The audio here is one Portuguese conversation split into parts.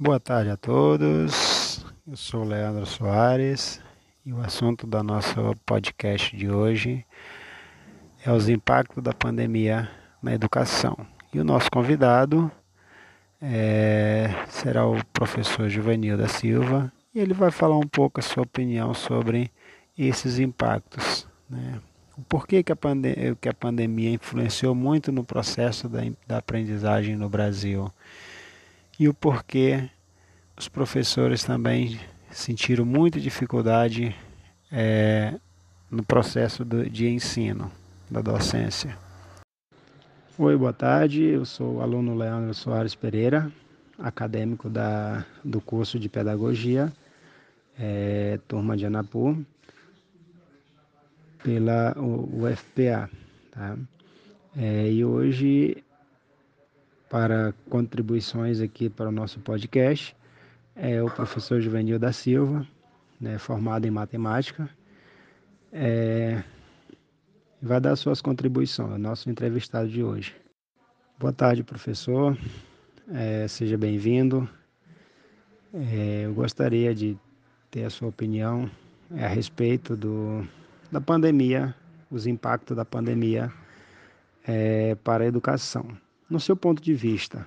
Boa tarde a todos. Eu sou Leandro Soares e o assunto da nosso podcast de hoje é os impactos da pandemia na educação. E o nosso convidado é, será o professor Juvenil da Silva e ele vai falar um pouco a sua opinião sobre esses impactos. Né? O porquê que a, que a pandemia influenciou muito no processo da, da aprendizagem no Brasil e o porquê os professores também sentiram muita dificuldade é, no processo do, de ensino, da docência. Oi, boa tarde. Eu sou o aluno Leandro Soares Pereira, acadêmico da, do curso de Pedagogia, é, turma de Anapu, pela UFPA. Tá? É, e hoje para contribuições aqui para o nosso podcast é o professor Juvenil da Silva, né, formado em matemática. É, vai dar suas contribuições, é nosso entrevistado de hoje. Boa tarde, professor. É, seja bem-vindo. É, eu gostaria de ter a sua opinião a respeito do, da pandemia, os impactos da pandemia é, para a educação. No seu ponto de vista,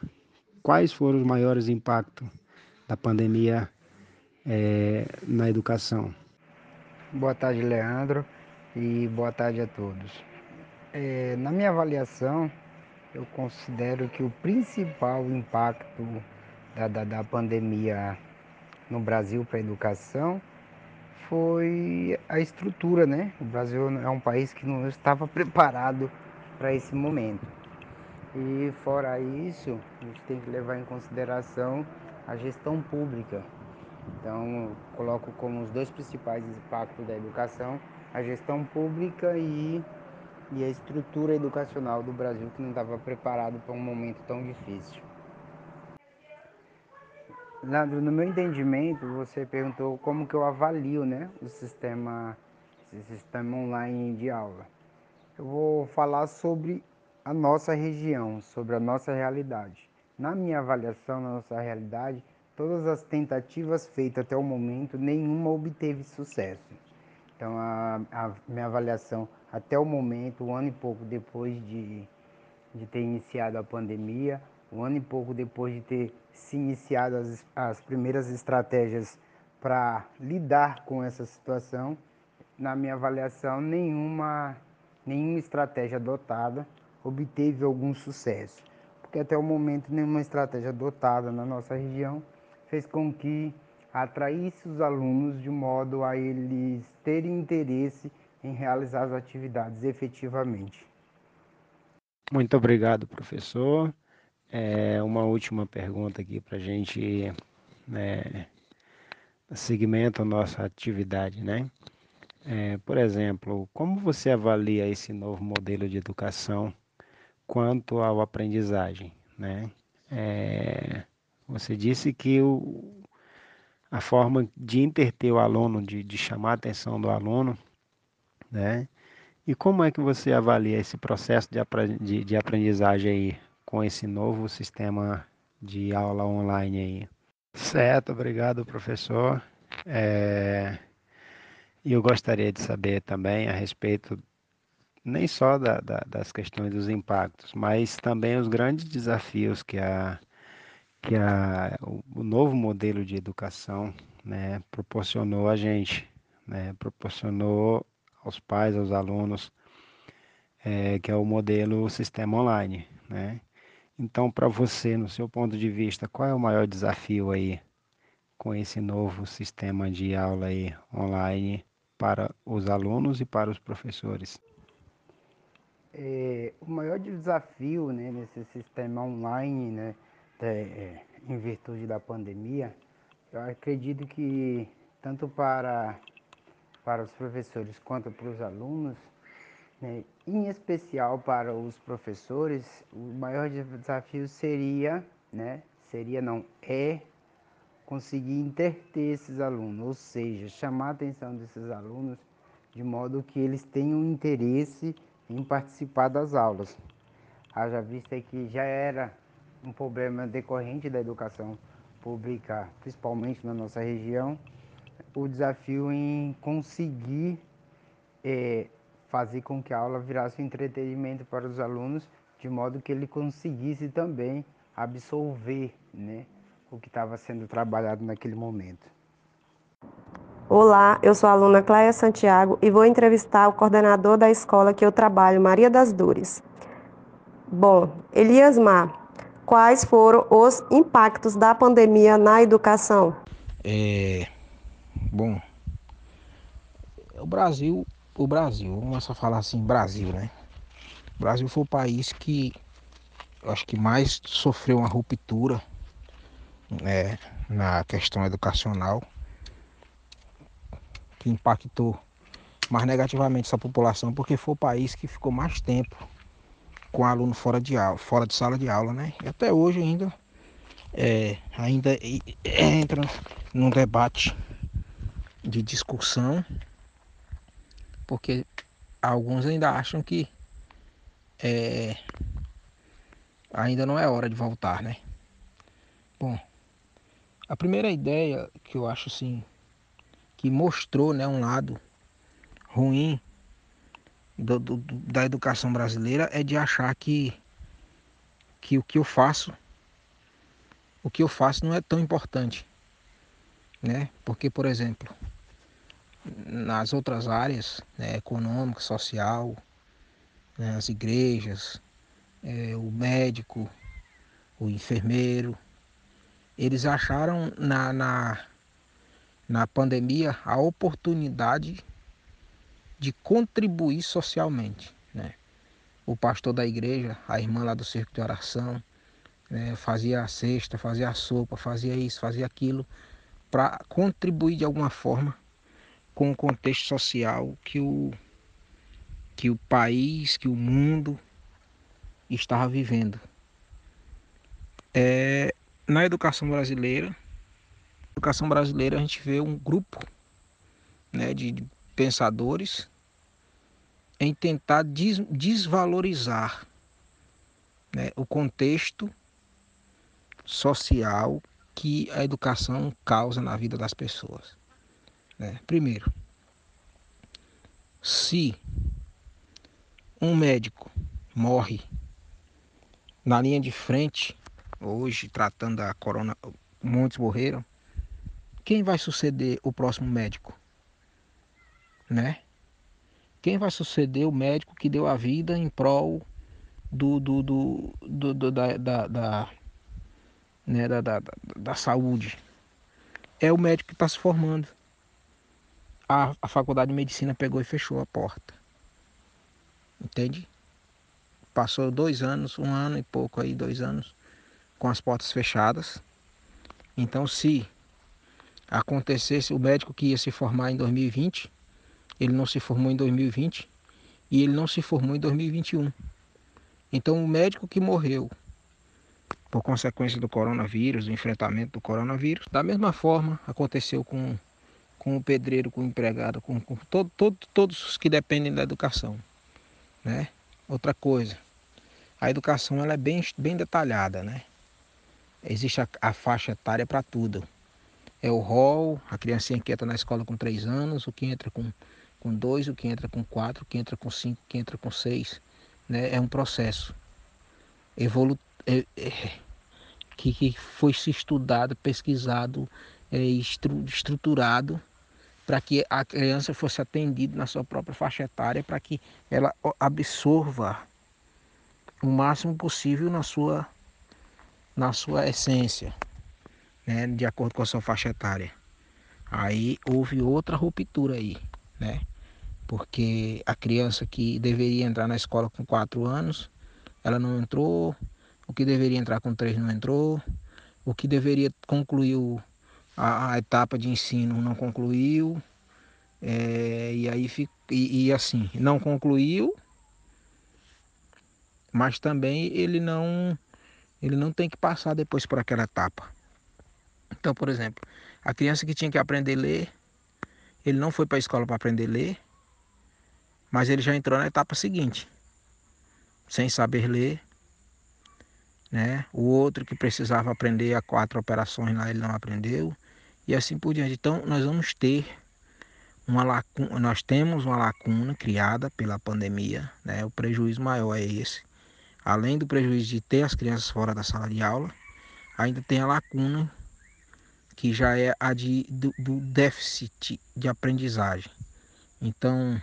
quais foram os maiores impactos da pandemia é, na educação? Boa tarde, Leandro, e boa tarde a todos. É, na minha avaliação, eu considero que o principal impacto da, da, da pandemia no Brasil para a educação foi a estrutura, né? O Brasil é um país que não estava preparado para esse momento. E fora isso, a gente tem que levar em consideração a gestão pública. Então, coloco como os dois principais impactos da educação a gestão pública e, e a estrutura educacional do Brasil que não estava preparado para um momento tão difícil. Leandro, no meu entendimento, você perguntou como que eu avalio né, o sistema, esse sistema online de aula. Eu vou falar sobre a nossa região, sobre a nossa realidade. Na minha avaliação, na nossa realidade, todas as tentativas feitas até o momento, nenhuma obteve sucesso. Então, a, a minha avaliação até o momento, um ano e pouco depois de, de ter iniciado a pandemia, um ano e pouco depois de ter se iniciado as, as primeiras estratégias para lidar com essa situação, na minha avaliação, nenhuma, nenhuma estratégia adotada obteve algum sucesso, porque até o momento nenhuma estratégia adotada na nossa região fez com que atraísse os alunos de modo a eles terem interesse em realizar as atividades efetivamente. Muito obrigado, professor. É uma última pergunta aqui para a gente né, segmento a nossa atividade, né? É, por exemplo, como você avalia esse novo modelo de educação quanto à aprendizagem, né? É, você disse que o, a forma de interter o aluno, de, de chamar a atenção do aluno, né? E como é que você avalia esse processo de, de, de aprendizagem aí com esse novo sistema de aula online aí? Certo, obrigado, professor. É, eu gostaria de saber também a respeito nem só da, da, das questões dos impactos, mas também os grandes desafios que, a, que a, o, novo modelo de educação né, proporcionou a gente, né, proporcionou aos pais, aos alunos, é, que é o modelo sistema online. Né? Então, para você, no seu ponto de vista, qual é o maior desafio aí com esse novo sistema de aula aí online para os alunos e para os professores? É, o maior desafio né, nesse sistema online, né, é, em virtude da pandemia, eu acredito que tanto para, para os professores quanto para os alunos, né, em especial para os professores, o maior desafio seria, né, seria não, é conseguir interter esses alunos, ou seja, chamar a atenção desses alunos de modo que eles tenham interesse em participar das aulas. Haja vista que já era um problema decorrente da educação pública, principalmente na nossa região, o desafio em conseguir é, fazer com que a aula virasse um entretenimento para os alunos, de modo que ele conseguisse também absorver né, o que estava sendo trabalhado naquele momento. Olá, eu sou a aluna Cléia Santiago e vou entrevistar o coordenador da escola que eu trabalho, Maria das Dores. Bom, Elias Mar, quais foram os impactos da pandemia na educação? É, bom, o Brasil, o Brasil, vamos só falar assim, Brasil, né? O Brasil foi o país que eu acho que mais sofreu uma ruptura né, na questão educacional, que impactou mais negativamente essa população, porque foi o país que ficou mais tempo com aluno fora de aula, fora de sala de aula, né? E até hoje ainda é, ainda entra num debate de discussão, porque alguns ainda acham que é, ainda não é hora de voltar, né? Bom, a primeira ideia que eu acho assim que mostrou, né, um lado ruim do, do, da educação brasileira é de achar que, que o que eu faço, o que eu faço não é tão importante. Né? Porque, por exemplo, nas outras áreas, né, econômica, social, né, as igrejas, é, o médico, o enfermeiro, eles acharam na, na, na pandemia a oportunidade de contribuir socialmente. Né? O pastor da igreja, a irmã lá do circo de oração, né, fazia a cesta, fazia a sopa, fazia isso, fazia aquilo, para contribuir de alguma forma com o contexto social que o, que o país, que o mundo estava vivendo. É, na educação brasileira, educação brasileira a gente vê um grupo né, de pensadores em tentar des desvalorizar né, o contexto social que a educação causa na vida das pessoas. Né? Primeiro, se um médico morre na linha de frente, hoje tratando da corona, muitos morreram, quem vai suceder o próximo médico? Né? Quem vai suceder o médico que deu a vida em prol do, do, do, do, do da, da, da, né, da, da, da, saúde? É o médico que está se formando. A, a faculdade de medicina pegou e fechou a porta. Entende? Passou dois anos, um ano e pouco aí, dois anos, com as portas fechadas. Então, se acontecesse o médico que ia se formar em 2020 ele não se formou em 2020 e ele não se formou em 2021. Então o médico que morreu por consequência do coronavírus, do enfrentamento do coronavírus, da mesma forma aconteceu com, com o pedreiro, com o empregado, com, com todo, todo, todos os que dependem da educação. Né? Outra coisa, a educação ela é bem, bem detalhada, né? Existe a, a faixa etária para tudo. É o rol, a criancinha que entra na escola com 3 anos, o que entra com com dois, o que entra com quatro, o que entra com cinco, o que entra com seis. Né? É um processo evolu é, é, que, que foi se estudado, pesquisado, é, estru estruturado para que a criança fosse atendida na sua própria faixa etária, para que ela absorva o máximo possível na sua, na sua essência, né? de acordo com a sua faixa etária. Aí houve outra ruptura aí, né? porque a criança que deveria entrar na escola com 4 anos, ela não entrou, o que deveria entrar com 3 não entrou, o que deveria concluir a, a etapa de ensino não concluiu, é, e aí e, e assim, não concluiu, mas também ele não ele não tem que passar depois por aquela etapa. Então, por exemplo, a criança que tinha que aprender a ler, ele não foi para a escola para aprender a ler, mas ele já entrou na etapa seguinte, sem saber ler, né? O outro que precisava aprender a quatro operações lá, ele não aprendeu, e assim por diante. Então, nós vamos ter uma lacuna, nós temos uma lacuna criada pela pandemia, né? O prejuízo maior é esse. Além do prejuízo de ter as crianças fora da sala de aula, ainda tem a lacuna que já é a de, do, do déficit de aprendizagem. Então,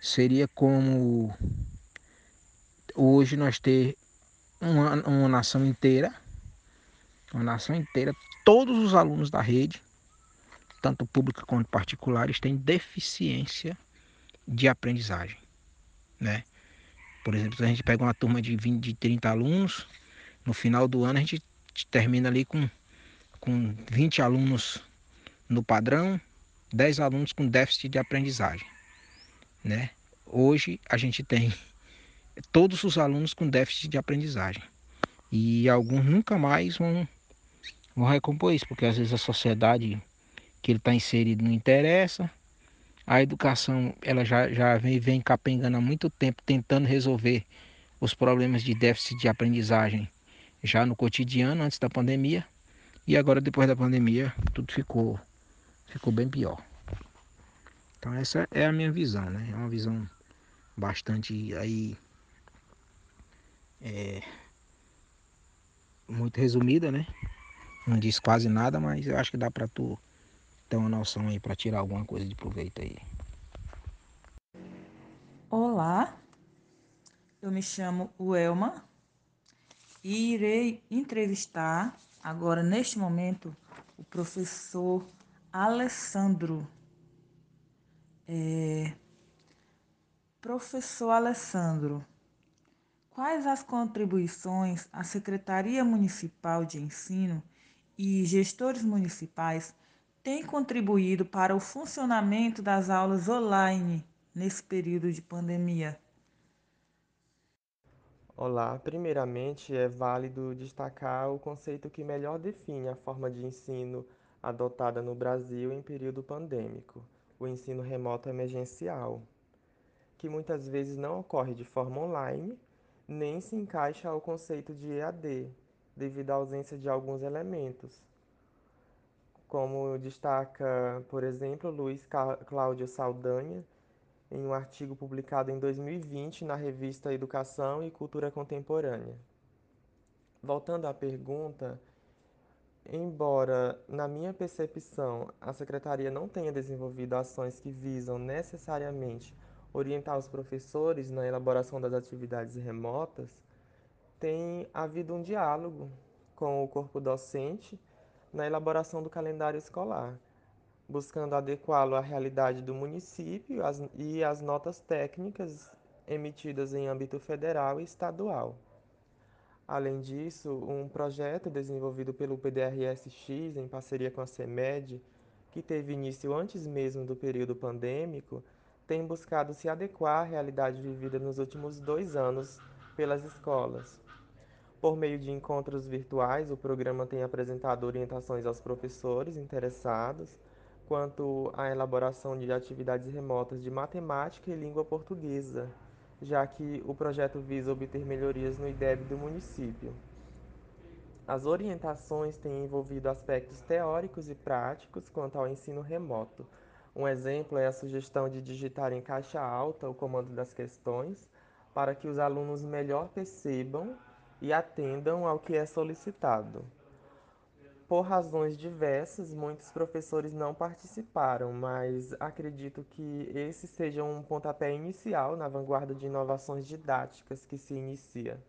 seria como hoje nós ter uma, uma nação inteira, uma nação inteira, todos os alunos da rede, tanto pública quanto particulares, têm deficiência de aprendizagem, né? Por exemplo, se a gente pega uma turma de 20, de 30 alunos, no final do ano a gente termina ali com, com 20 alunos no padrão, 10 alunos com déficit de aprendizagem, né? Hoje a gente tem todos os alunos com déficit de aprendizagem. E alguns nunca mais vão, vão recompor isso, porque às vezes a sociedade que ele está inserido não interessa. A educação ela já, já vem, vem capengando há muito tempo tentando resolver os problemas de déficit de aprendizagem já no cotidiano antes da pandemia. E agora depois da pandemia tudo ficou, ficou bem pior. Então essa é a minha visão, né? É uma visão bastante aí é, muito resumida, né? Não diz quase nada, mas eu acho que dá para tu ter uma noção aí para tirar alguma coisa de proveito aí. Olá, eu me chamo Uelma e irei entrevistar agora neste momento o professor Alessandro. É... Professor Alessandro, Quais as contribuições a Secretaria Municipal de Ensino e gestores municipais têm contribuído para o funcionamento das aulas online nesse período de pandemia? Olá, primeiramente é válido destacar o conceito que melhor define a forma de ensino adotada no Brasil em período pandêmico, o ensino remoto emergencial, que muitas vezes não ocorre de forma online, nem se encaixa ao conceito de EAD, devido à ausência de alguns elementos, como destaca, por exemplo, Luiz Cláudio Saldanha, em um artigo publicado em 2020 na revista Educação e Cultura Contemporânea. Voltando à pergunta, embora, na minha percepção, a Secretaria não tenha desenvolvido ações que visam necessariamente orientar os professores na elaboração das atividades remotas, tem havido um diálogo com o corpo docente na elaboração do calendário escolar, buscando adequá-lo à realidade do município e às notas técnicas emitidas em âmbito federal e estadual. Além disso, um projeto desenvolvido pelo PDRSX em parceria com a CEMED, que teve início antes mesmo do período pandêmico, tem buscado se adequar à realidade vivida nos últimos dois anos pelas escolas. Por meio de encontros virtuais, o programa tem apresentado orientações aos professores interessados quanto à elaboração de atividades remotas de matemática e língua portuguesa, já que o projeto visa obter melhorias no IDEB do município. As orientações têm envolvido aspectos teóricos e práticos quanto ao ensino remoto, um exemplo é a sugestão de digitar em caixa alta o comando das questões para que os alunos melhor percebam e atendam ao que é solicitado. Por razões diversas, muitos professores não participaram, mas acredito que esse seja um pontapé inicial na vanguarda de inovações didáticas que se inicia.